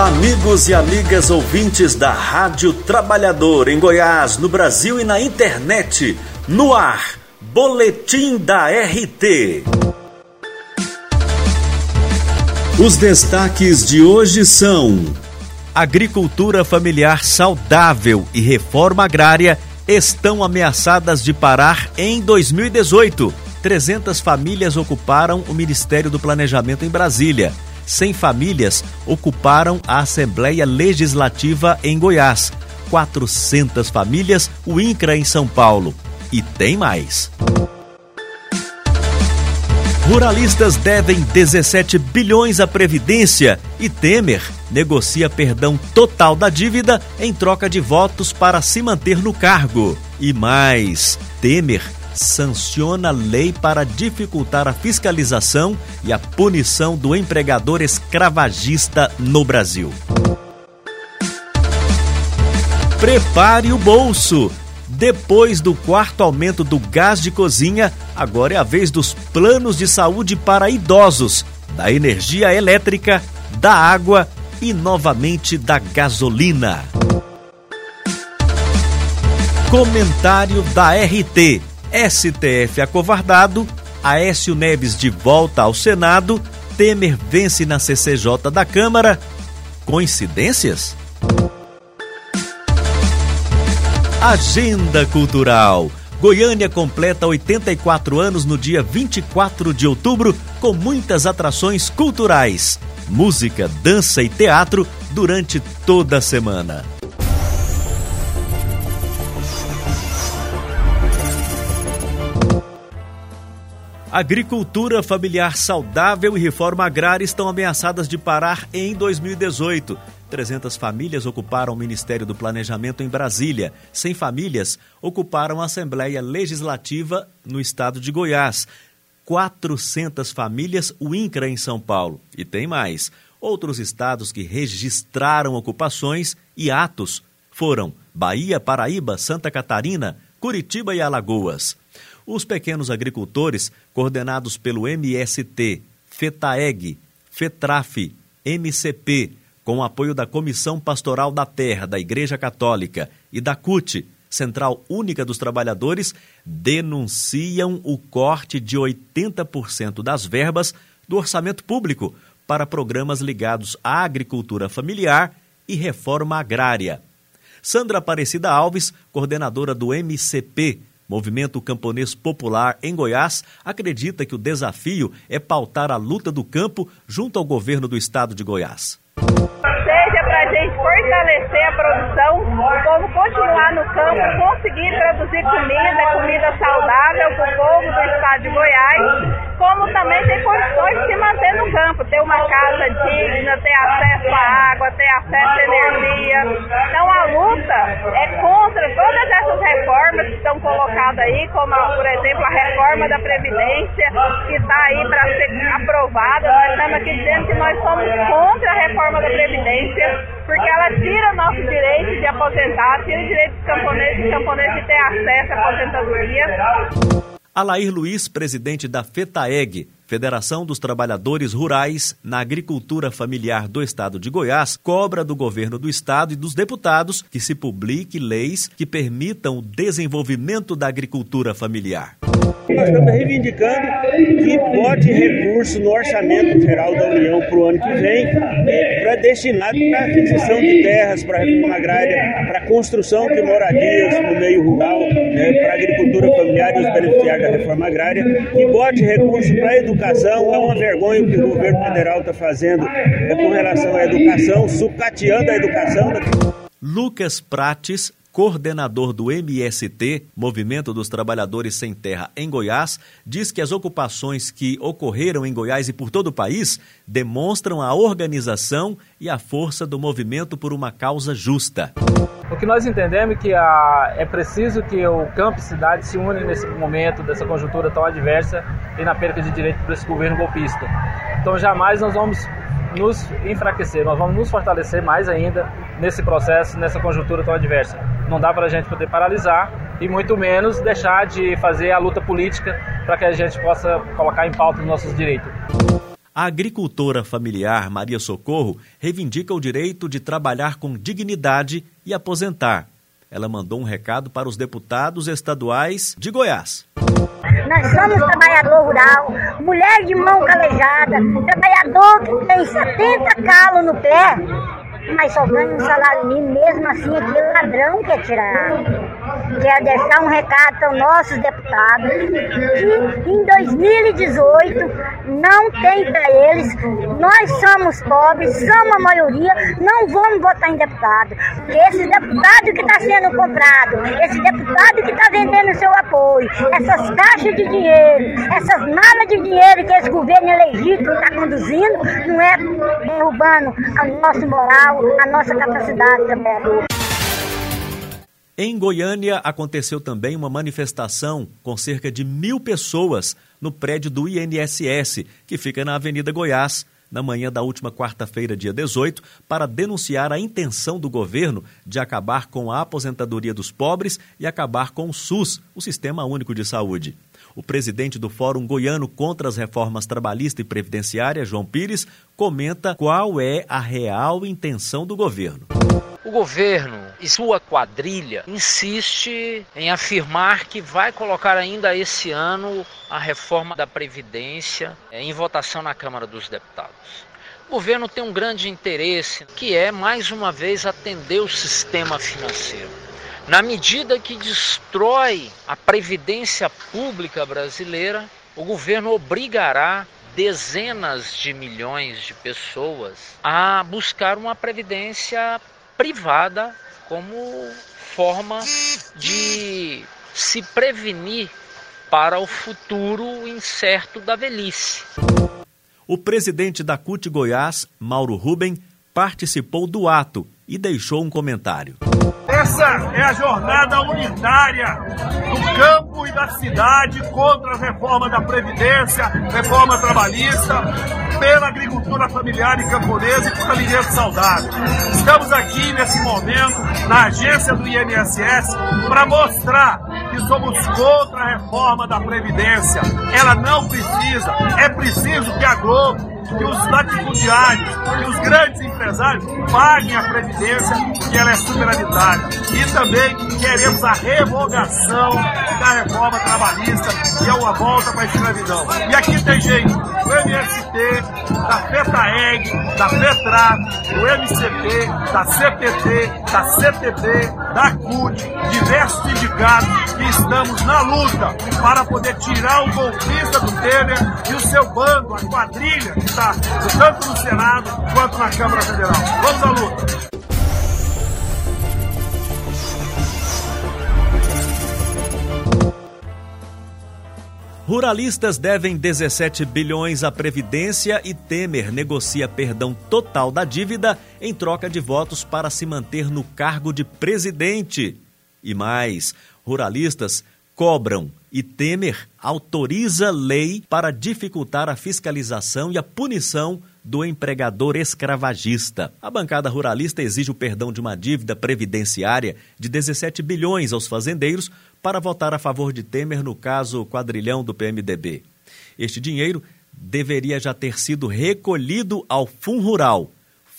Olá, amigos e amigas ouvintes da Rádio Trabalhador em Goiás, no Brasil e na internet. No ar, Boletim da RT. Os destaques de hoje são: Agricultura familiar saudável e reforma agrária estão ameaçadas de parar em 2018. 300 famílias ocuparam o Ministério do Planejamento em Brasília. 100 famílias ocuparam a Assembleia Legislativa em Goiás, 400 famílias o INCRA em São Paulo. E tem mais. Ruralistas devem 17 bilhões à Previdência e Temer negocia perdão total da dívida em troca de votos para se manter no cargo. E mais, Temer sanciona lei para dificultar a fiscalização e a punição do empregador escravagista no Brasil. Prepare o bolso. Depois do quarto aumento do gás de cozinha, agora é a vez dos planos de saúde para idosos, da energia elétrica, da água e novamente da gasolina. Comentário da RT. STF acovardado, Aécio Neves de volta ao Senado, Temer vence na CCJ da Câmara. Coincidências? Agenda Cultural. Goiânia completa 84 anos no dia 24 de outubro com muitas atrações culturais, música, dança e teatro durante toda a semana. Agricultura familiar saudável e reforma agrária estão ameaçadas de parar em 2018. 300 famílias ocuparam o Ministério do Planejamento em Brasília. 100 famílias ocuparam a Assembleia Legislativa no estado de Goiás. 400 famílias o INCRA em São Paulo. E tem mais. Outros estados que registraram ocupações e atos foram Bahia, Paraíba, Santa Catarina, Curitiba e Alagoas. Os pequenos agricultores, coordenados pelo MST, FETAEG, FETRAF, MCP, com o apoio da Comissão Pastoral da Terra da Igreja Católica e da CUT, Central Única dos Trabalhadores, denunciam o corte de 80% das verbas do orçamento público para programas ligados à agricultura familiar e reforma agrária. Sandra Aparecida Alves, coordenadora do MCP, Movimento Camponês Popular em Goiás acredita que o desafio é pautar a luta do campo junto ao governo do estado de Goiás. Seja para a gente fortalecer a produção, o povo continuar no campo, conseguir produzir comida, comida saudável para o povo do estado de Goiás como também tem condições de se manter no campo, ter uma casa digna, ter acesso à água, ter acesso à energia. Então a luta é contra todas essas reformas que estão colocadas aí, como por exemplo a reforma da Previdência, que está aí para ser aprovada. Nós estamos aqui dizendo que nós somos contra a reforma da Previdência, porque ela tira nosso direito de aposentar, tira o direito dos camponeses e camponeses de ter acesso à aposentadoria. Alair Luiz, presidente da FETAEG, Federação dos Trabalhadores Rurais na Agricultura Familiar do Estado de Goiás, cobra do governo do estado e dos deputados que se publique leis que permitam o desenvolvimento da agricultura familiar. Nós estamos reivindicando que bote recurso no orçamento geral da União para o ano que vem para destinar para aquisição de terras, para reforma agrária, para construção de moradias no meio rural, né, para agricultura familiar e os beneficiários da reforma agrária, que bote recurso para a educação. É uma vergonha o que o governo federal está fazendo é, com relação à educação, sucateando a educação. Lucas Prates coordenador do MST, Movimento dos Trabalhadores Sem Terra em Goiás, diz que as ocupações que ocorreram em Goiás e por todo o país demonstram a organização e a força do movimento por uma causa justa. O que nós entendemos é que a, é preciso que o campo e cidade se unem nesse momento dessa conjuntura tão adversa e na perda de direito desse governo golpista. Então jamais nós vamos nos enfraquecer, nós vamos nos fortalecer mais ainda nesse processo, nessa conjuntura tão adversa. Não dá para a gente poder paralisar e muito menos deixar de fazer a luta política para que a gente possa colocar em pauta os nossos direitos. A agricultora familiar Maria Socorro reivindica o direito de trabalhar com dignidade e aposentar. Ela mandou um recado para os deputados estaduais de Goiás. Nós somos trabalhador rural, mulher de mão calejada, trabalhador que tem 70 calos no pé, mas só ganha um salário mínimo, mesmo assim aquele ladrão quer tirar. Quero deixar um recado para os nossos deputados que em 2018 não tem para eles, nós somos pobres, somos a maioria, não vamos votar em deputado. Porque esse deputado que está sendo comprado, esse deputado que está vendendo seu apoio, essas caixas de dinheiro, essas malas de dinheiro que esse governo elegível está conduzindo, não é derrubando a nossa moral, a nossa capacidade trabalhadora. Em Goiânia, aconteceu também uma manifestação com cerca de mil pessoas no prédio do INSS, que fica na Avenida Goiás, na manhã da última quarta-feira, dia 18, para denunciar a intenção do governo de acabar com a aposentadoria dos pobres e acabar com o SUS, o Sistema Único de Saúde. O presidente do Fórum Goiano contra as Reformas Trabalhista e Previdenciária, João Pires, comenta qual é a real intenção do governo. O governo e sua quadrilha insiste em afirmar que vai colocar ainda esse ano a reforma da Previdência em votação na Câmara dos Deputados. O governo tem um grande interesse, que é, mais uma vez, atender o sistema financeiro. Na medida que destrói a previdência pública brasileira, o governo obrigará dezenas de milhões de pessoas a buscar uma previdência privada como forma de se prevenir para o futuro incerto da velhice. O presidente da CUT Goiás, Mauro Ruben, participou do ato e deixou um comentário. Essa é a jornada unitária do campo e da cidade contra a reforma da Previdência, reforma trabalhista, pela agricultura familiar e camponesa e por alimento saudável. Estamos aqui nesse momento na agência do INSS para mostrar que somos contra a reforma da Previdência. Ela não precisa, é preciso que a Globo que os latifundiários, que os grandes empresários paguem a Previdência, que ela é superavitária. E também queremos a revogação da reforma trabalhista, que é uma volta para a escravidão. E aqui tem gente do MST, da FETAEG, da FETRA, do MCP, da CPT, da CTB, da CUT, diversos sindicatos que estamos na luta para poder tirar o golpista do Temer e o seu bando, a quadrilha que está tanto no Senado quanto na Câmara Federal. Vamos à luta! Ruralistas devem 17 bilhões à Previdência e Temer negocia perdão total da dívida em troca de votos para se manter no cargo de presidente. E mais, ruralistas cobram e Temer autoriza lei para dificultar a fiscalização e a punição do empregador escravagista. A bancada ruralista exige o perdão de uma dívida previdenciária de 17 bilhões aos fazendeiros para votar a favor de Temer no caso quadrilhão do PMDB. Este dinheiro deveria já ter sido recolhido ao Fundo Rural,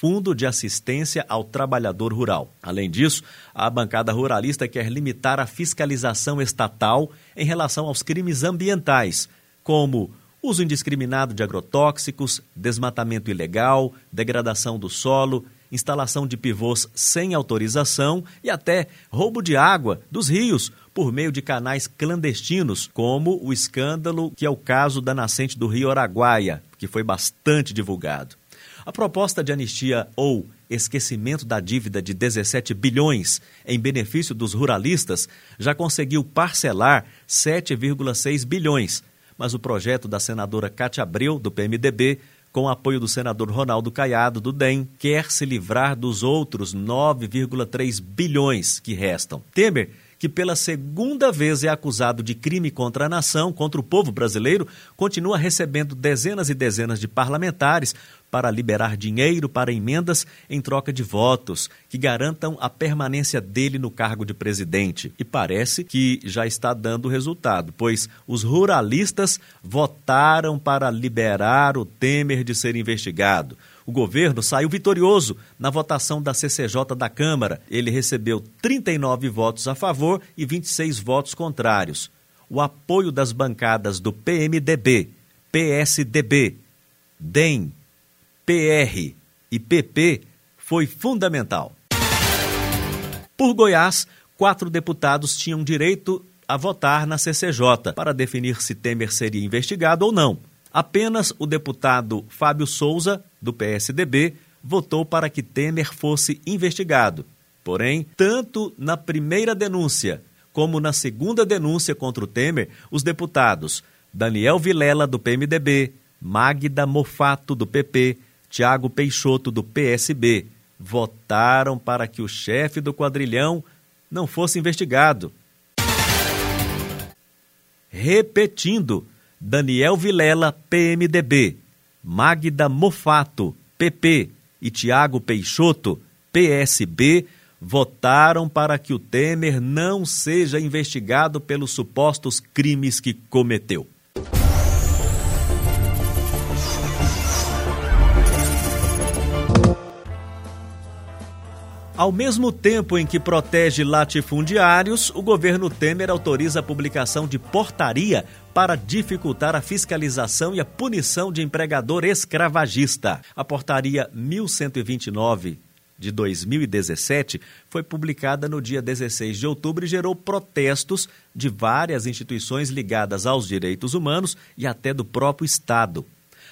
Fundo de Assistência ao Trabalhador Rural. Além disso, a bancada ruralista quer limitar a fiscalização estatal em relação aos crimes ambientais, como uso indiscriminado de agrotóxicos, desmatamento ilegal, degradação do solo, instalação de pivôs sem autorização e até roubo de água dos rios por meio de canais clandestinos, como o escândalo que é o caso da nascente do rio Araguaia, que foi bastante divulgado. A proposta de anistia ou esquecimento da dívida de 17 bilhões em benefício dos ruralistas já conseguiu parcelar 7,6 bilhões, mas o projeto da senadora Cátia Abreu, do PMDB, com apoio do senador Ronaldo Caiado, do DEM, quer se livrar dos outros 9,3 bilhões que restam. Temer que pela segunda vez é acusado de crime contra a nação, contra o povo brasileiro, continua recebendo dezenas e dezenas de parlamentares para liberar dinheiro para emendas em troca de votos que garantam a permanência dele no cargo de presidente. E parece que já está dando resultado, pois os ruralistas votaram para liberar o Temer de ser investigado. O governo saiu vitorioso na votação da CCJ da Câmara. Ele recebeu 39 votos a favor e 26 votos contrários. O apoio das bancadas do PMDB, PSDB, DEM, PR e PP foi fundamental. Por Goiás, quatro deputados tinham direito a votar na CCJ para definir se Temer seria investigado ou não. Apenas o deputado Fábio Souza, do PSDB, votou para que Temer fosse investigado. Porém, tanto na primeira denúncia como na segunda denúncia contra o Temer, os deputados Daniel Vilela, do PMDB, Magda Mofato, do PP, Tiago Peixoto, do PSB, votaram para que o chefe do quadrilhão não fosse investigado. Repetindo, Daniel Vilela, PMDB, Magda Mofato, PP e Tiago Peixoto, PSB, votaram para que o Temer não seja investigado pelos supostos crimes que cometeu. Ao mesmo tempo em que protege latifundiários, o governo Temer autoriza a publicação de portaria para dificultar a fiscalização e a punição de empregador escravagista. A portaria 1129 de 2017 foi publicada no dia 16 de outubro e gerou protestos de várias instituições ligadas aos direitos humanos e até do próprio Estado.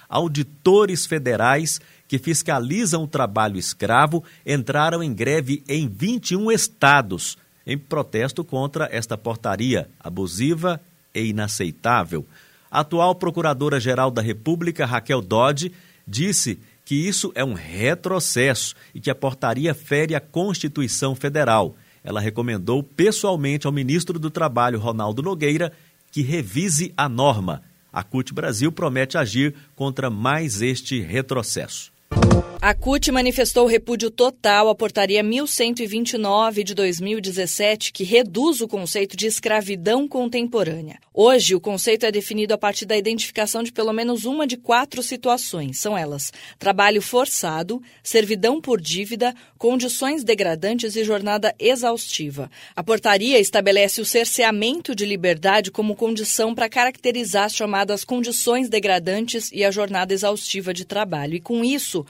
Auditores federais que fiscalizam o trabalho escravo entraram em greve em 21 estados, em protesto contra esta portaria abusiva e inaceitável. A atual Procuradora-Geral da República, Raquel Dodge, disse que isso é um retrocesso e que a portaria fere a Constituição Federal. Ela recomendou pessoalmente ao ministro do Trabalho, Ronaldo Nogueira, que revise a norma. A CUT Brasil promete agir contra mais este retrocesso. you A CUT manifestou repúdio total à portaria 1129 de 2017, que reduz o conceito de escravidão contemporânea. Hoje, o conceito é definido a partir da identificação de pelo menos uma de quatro situações. São elas: trabalho forçado, servidão por dívida, condições degradantes e jornada exaustiva. A portaria estabelece o cerceamento de liberdade como condição para caracterizar as chamadas condições degradantes e a jornada exaustiva de trabalho. E com isso,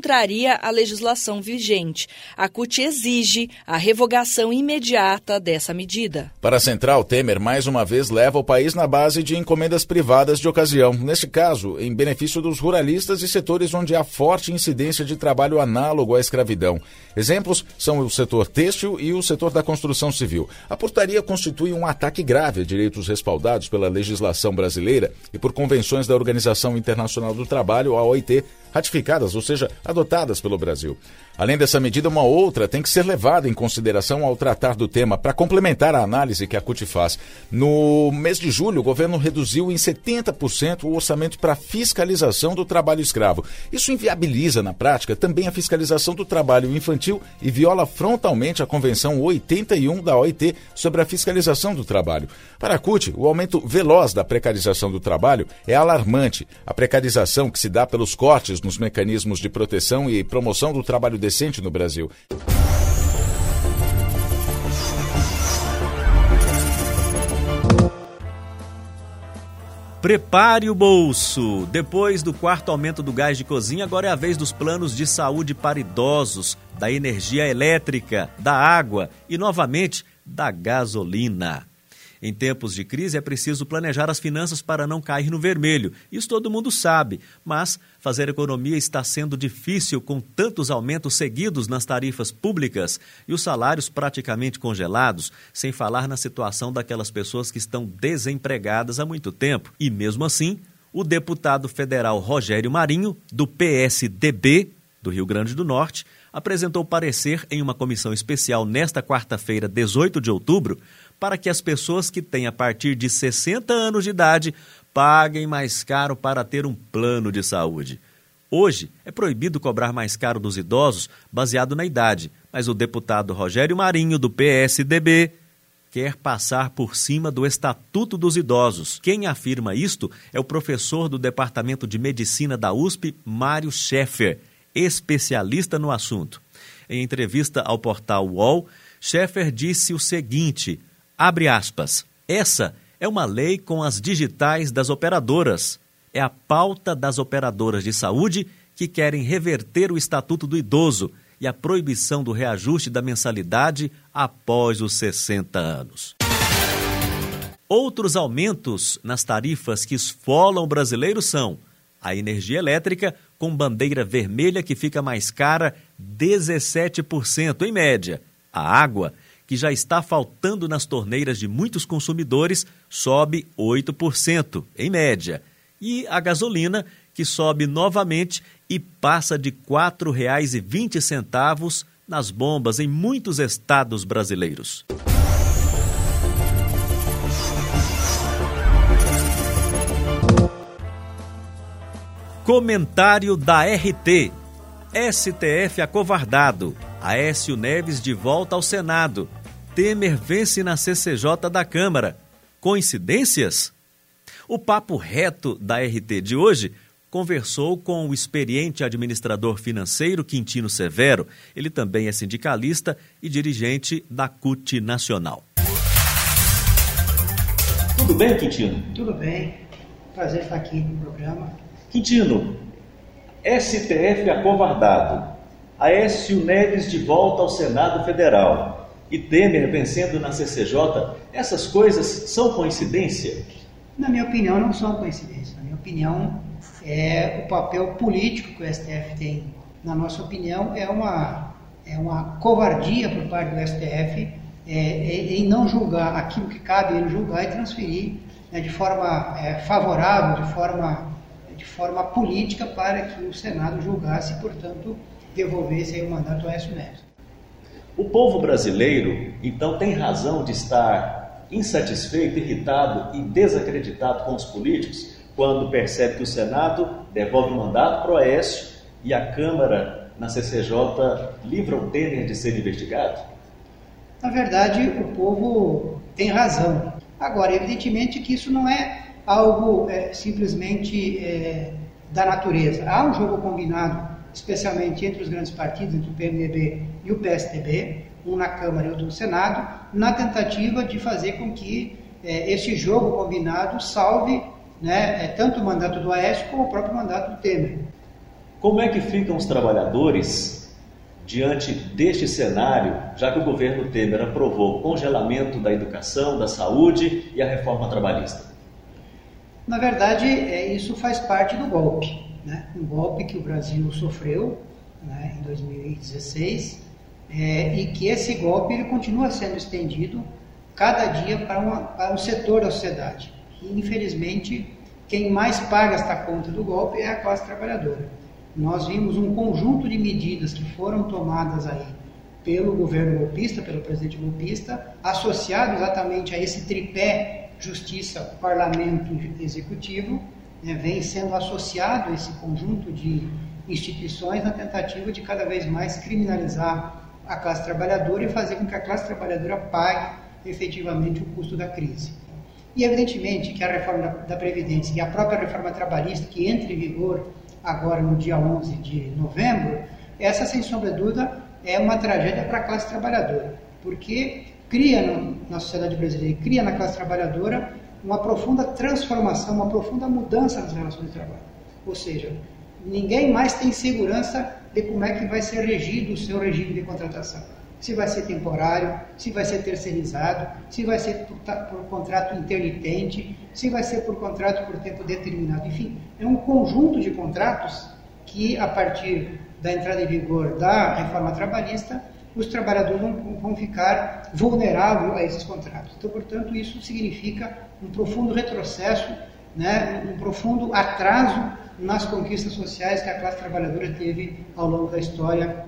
contraria a legislação vigente. A CUT exige a revogação imediata dessa medida. Para a Central, Temer mais uma vez leva o país na base de encomendas privadas de ocasião. Neste caso, em benefício dos ruralistas e setores onde há forte incidência de trabalho análogo à escravidão. Exemplos são o setor têxtil e o setor da construção civil. A portaria constitui um ataque grave a direitos respaldados pela legislação brasileira e por convenções da Organização Internacional do Trabalho, a OIT, ratificadas, ou seja, adotadas pelo Brasil. Além dessa medida, uma outra tem que ser levada em consideração ao tratar do tema para complementar a análise que a CUT faz. No mês de julho, o governo reduziu em 70% o orçamento para fiscalização do trabalho escravo. Isso inviabiliza, na prática, também a fiscalização do trabalho infantil e viola frontalmente a Convenção 81 da OIT sobre a fiscalização do trabalho. Para a CUT, o aumento veloz da precarização do trabalho é alarmante. A precarização que se dá pelos cortes nos mecanismos de proteção e promoção do trabalho decente no Brasil. Prepare o bolso! Depois do quarto aumento do gás de cozinha, agora é a vez dos planos de saúde para idosos, da energia elétrica, da água e, novamente, da gasolina. Em tempos de crise é preciso planejar as finanças para não cair no vermelho. Isso todo mundo sabe, mas fazer economia está sendo difícil com tantos aumentos seguidos nas tarifas públicas e os salários praticamente congelados, sem falar na situação daquelas pessoas que estão desempregadas há muito tempo. E mesmo assim, o deputado federal Rogério Marinho, do PSDB do Rio Grande do Norte, apresentou parecer em uma comissão especial nesta quarta-feira, 18 de outubro, para que as pessoas que têm a partir de 60 anos de idade paguem mais caro para ter um plano de saúde. Hoje, é proibido cobrar mais caro dos idosos baseado na idade, mas o deputado Rogério Marinho, do PSDB, quer passar por cima do Estatuto dos Idosos. Quem afirma isto é o professor do Departamento de Medicina da USP, Mário Scheffer, especialista no assunto. Em entrevista ao portal UOL, Scheffer disse o seguinte: abre aspas. Essa é uma lei com as digitais das operadoras é a pauta das operadoras de saúde que querem reverter o Estatuto do Idoso e a proibição do reajuste da mensalidade após os 60 anos. Outros aumentos nas tarifas que esfolam o brasileiro são a energia elétrica com bandeira vermelha que fica mais cara 17% em média. A água, que já está faltando nas torneiras de muitos consumidores, sobe 8% em média e a gasolina, que sobe novamente e passa de R$ 4,20 nas bombas em muitos estados brasileiros. Comentário da RT. STF acovardado. Aécio Neves de volta ao Senado. Temer vence na CCJ da Câmara. Coincidências? O papo reto da RT de hoje conversou com o experiente administrador financeiro Quintino Severo. Ele também é sindicalista e dirigente da CUT Nacional. Tudo bem, Quintino? Tudo bem. Prazer estar aqui no programa. Quintino, STF acovardado. Aécio Neves de volta ao Senado Federal e Temer vencendo na CCJ, essas coisas são coincidência? Na minha opinião, não são coincidências. Na minha opinião, é o papel político que o STF tem. Na nossa opinião, é uma, é uma covardia por parte do STF é, é, em não julgar aquilo que cabe ele julgar e transferir né, de forma é, favorável, de forma, de forma política, para que o Senado julgasse e, portanto, devolvesse o mandato ao Aécio. O povo brasileiro, então, tem razão de estar insatisfeito, irritado e desacreditado com os políticos quando percebe que o Senado devolve o mandato para o Oeste e a Câmara na CCJ livra o Temer de ser investigado? Na verdade, o povo tem razão. Agora, evidentemente que isso não é algo é, simplesmente é, da natureza. Há um jogo combinado, especialmente entre os grandes partidos, entre o PMDB e o PSDB, um na Câmara e outro no Senado, na tentativa de fazer com que é, este jogo combinado salve né, é, tanto o mandato do Aécio como o próprio mandato do Temer. Como é que ficam os trabalhadores diante deste cenário, já que o governo Temer aprovou o congelamento da educação, da saúde e a reforma trabalhista? Na verdade, é, isso faz parte do golpe. Né? Um golpe que o Brasil sofreu né, em 2016 é, e que esse golpe ele continua sendo estendido cada dia para, uma, para um setor da sociedade. E, infelizmente, quem mais paga esta conta do golpe é a classe trabalhadora. Nós vimos um conjunto de medidas que foram tomadas aí pelo governo golpista, pelo presidente golpista, associado exatamente a esse tripé justiça, parlamento executivo, né, vem sendo associado esse conjunto de instituições na tentativa de cada vez mais criminalizar a classe trabalhadora e fazer com que a classe trabalhadora pague efetivamente o custo da crise. E evidentemente que a reforma da, Previdência e a própria reforma trabalhista, que entra em vigor agora no dia 11 de novembro, essa sem sombra de dúvida é uma tragédia para a classe trabalhadora, porque cria na sociedade brasileira, cria na classe trabalhadora uma profunda transformação, uma profunda mudança nas relações de trabalho. Ou seja, ninguém mais tem segurança de como é que vai ser regido o seu regime de contratação. Se vai ser temporário, se vai ser terceirizado, se vai ser por, por contrato intermitente, se vai ser por contrato por tempo determinado. Enfim, é um conjunto de contratos que, a partir da entrada em vigor da reforma trabalhista, os trabalhadores vão, vão ficar vulneráveis a esses contratos. Então, portanto, isso significa um profundo retrocesso, né, um profundo atraso nas conquistas sociais que a classe trabalhadora teve ao longo da história.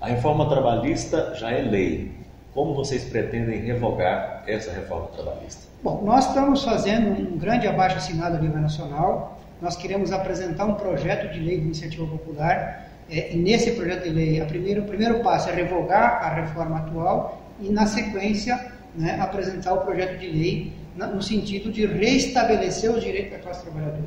A reforma trabalhista já é lei. Como vocês pretendem revogar essa reforma trabalhista? Bom, nós estamos fazendo um grande abaixo assinado a nível nacional. Nós queremos apresentar um projeto de lei de iniciativa popular. É, nesse projeto de lei, a primeiro, o primeiro passo é revogar a reforma atual e, na sequência, né, apresentar o projeto de lei no sentido de restabelecer os direitos da classe trabalhadora.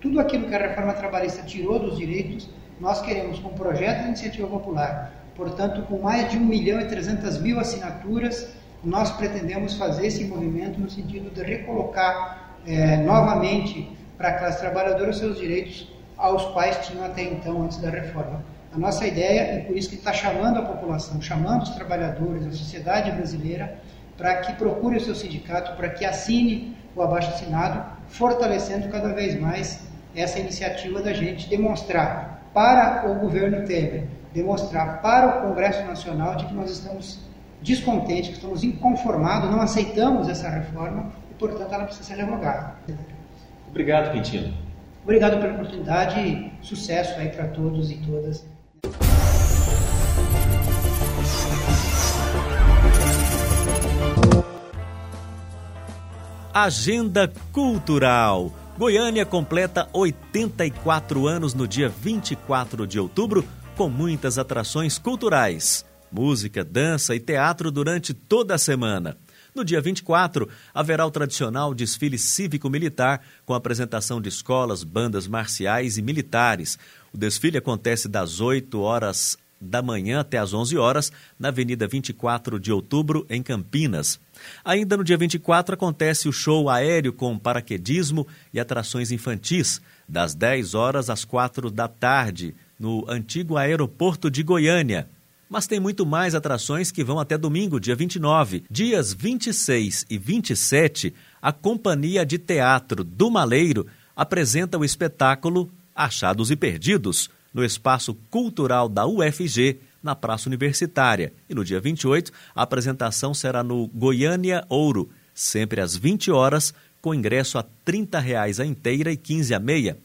Tudo aquilo que a reforma trabalhista tirou dos direitos, nós queremos, com o projeto de iniciativa popular, Portanto, com mais de 1 milhão e 300 mil assinaturas, nós pretendemos fazer esse movimento no sentido de recolocar é, novamente para a classe trabalhadora os seus direitos aos quais tinham até então, antes da reforma. A nossa ideia, e por isso que está chamando a população, chamando os trabalhadores, a sociedade brasileira, para que procure o seu sindicato, para que assine o abaixo-assinado, fortalecendo cada vez mais essa iniciativa da gente demonstrar para o governo Temer demonstrar para o Congresso Nacional de que nós estamos descontentes, que estamos inconformados, não aceitamos essa reforma e, portanto, ela precisa ser revogada. Obrigado, Quintino. Obrigado pela oportunidade e sucesso aí para todos e todas. Agenda Cultural. Goiânia completa 84 anos no dia 24 de outubro com muitas atrações culturais, música, dança e teatro durante toda a semana. No dia 24, haverá o tradicional desfile cívico-militar com apresentação de escolas, bandas marciais e militares. O desfile acontece das 8 horas da manhã até às 11 horas na Avenida 24 de Outubro, em Campinas. Ainda no dia 24 acontece o show aéreo com paraquedismo e atrações infantis, das 10 horas às 4 da tarde, no antigo aeroporto de Goiânia. Mas tem muito mais atrações que vão até domingo, dia 29. Dias 26 e 27, a Companhia de Teatro do Maleiro apresenta o espetáculo Achados e Perdidos, no Espaço Cultural da UFG, na Praça Universitária. E no dia 28, a apresentação será no Goiânia Ouro, sempre às 20 horas, com ingresso a 30 reais a inteira e 15 a meia.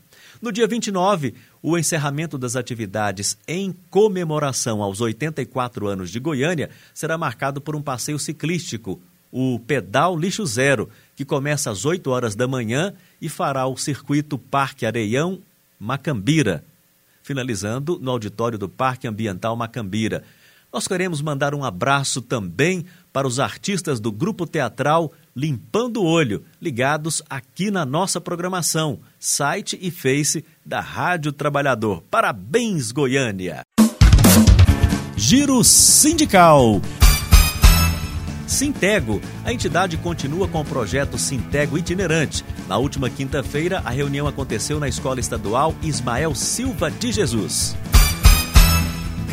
No dia 29, o encerramento das atividades em comemoração aos 84 anos de Goiânia será marcado por um passeio ciclístico, o Pedal Lixo Zero, que começa às 8 horas da manhã e fará o circuito Parque Areião Macambira, finalizando no auditório do Parque Ambiental Macambira. Nós queremos mandar um abraço também para os artistas do grupo teatral Limpando o Olho, ligados aqui na nossa programação, site e face da Rádio Trabalhador. Parabéns, Goiânia! Giro Sindical. Sintego. A entidade continua com o projeto Sintego Itinerante. Na última quinta-feira, a reunião aconteceu na Escola Estadual Ismael Silva de Jesus.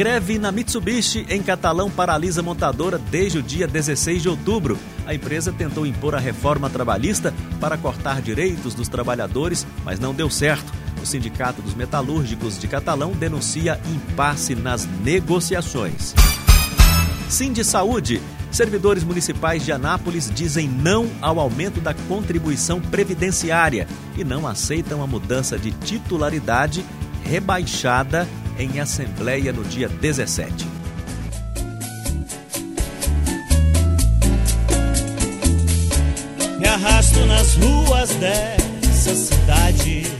Greve na Mitsubishi em Catalão paralisa montadora desde o dia 16 de outubro. A empresa tentou impor a reforma trabalhista para cortar direitos dos trabalhadores, mas não deu certo. O Sindicato dos Metalúrgicos de Catalão denuncia impasse nas negociações. Sim de Saúde. Servidores municipais de Anápolis dizem não ao aumento da contribuição previdenciária e não aceitam a mudança de titularidade rebaixada em assembleia no dia 17. Me arrasto nas ruas dessa cidade.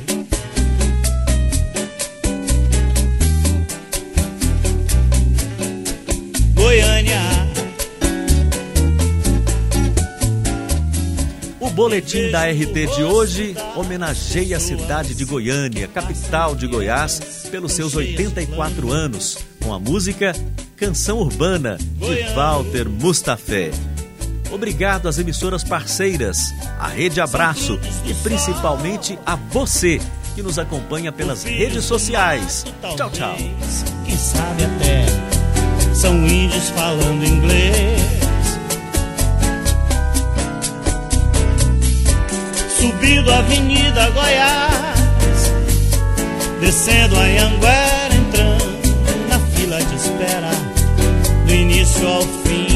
O boletim da RT de hoje homenageia a cidade de Goiânia, capital de Goiás, pelos seus 84 anos, com a música Canção Urbana de Walter Mustafé. Obrigado às emissoras parceiras, à Rede Abraço e principalmente a você que nos acompanha pelas redes sociais. Tchau, tchau. Quem sabe até são índios falando inglês. A Avenida Goiás, descendo a Anhanguera, entrando na fila de espera, do início ao fim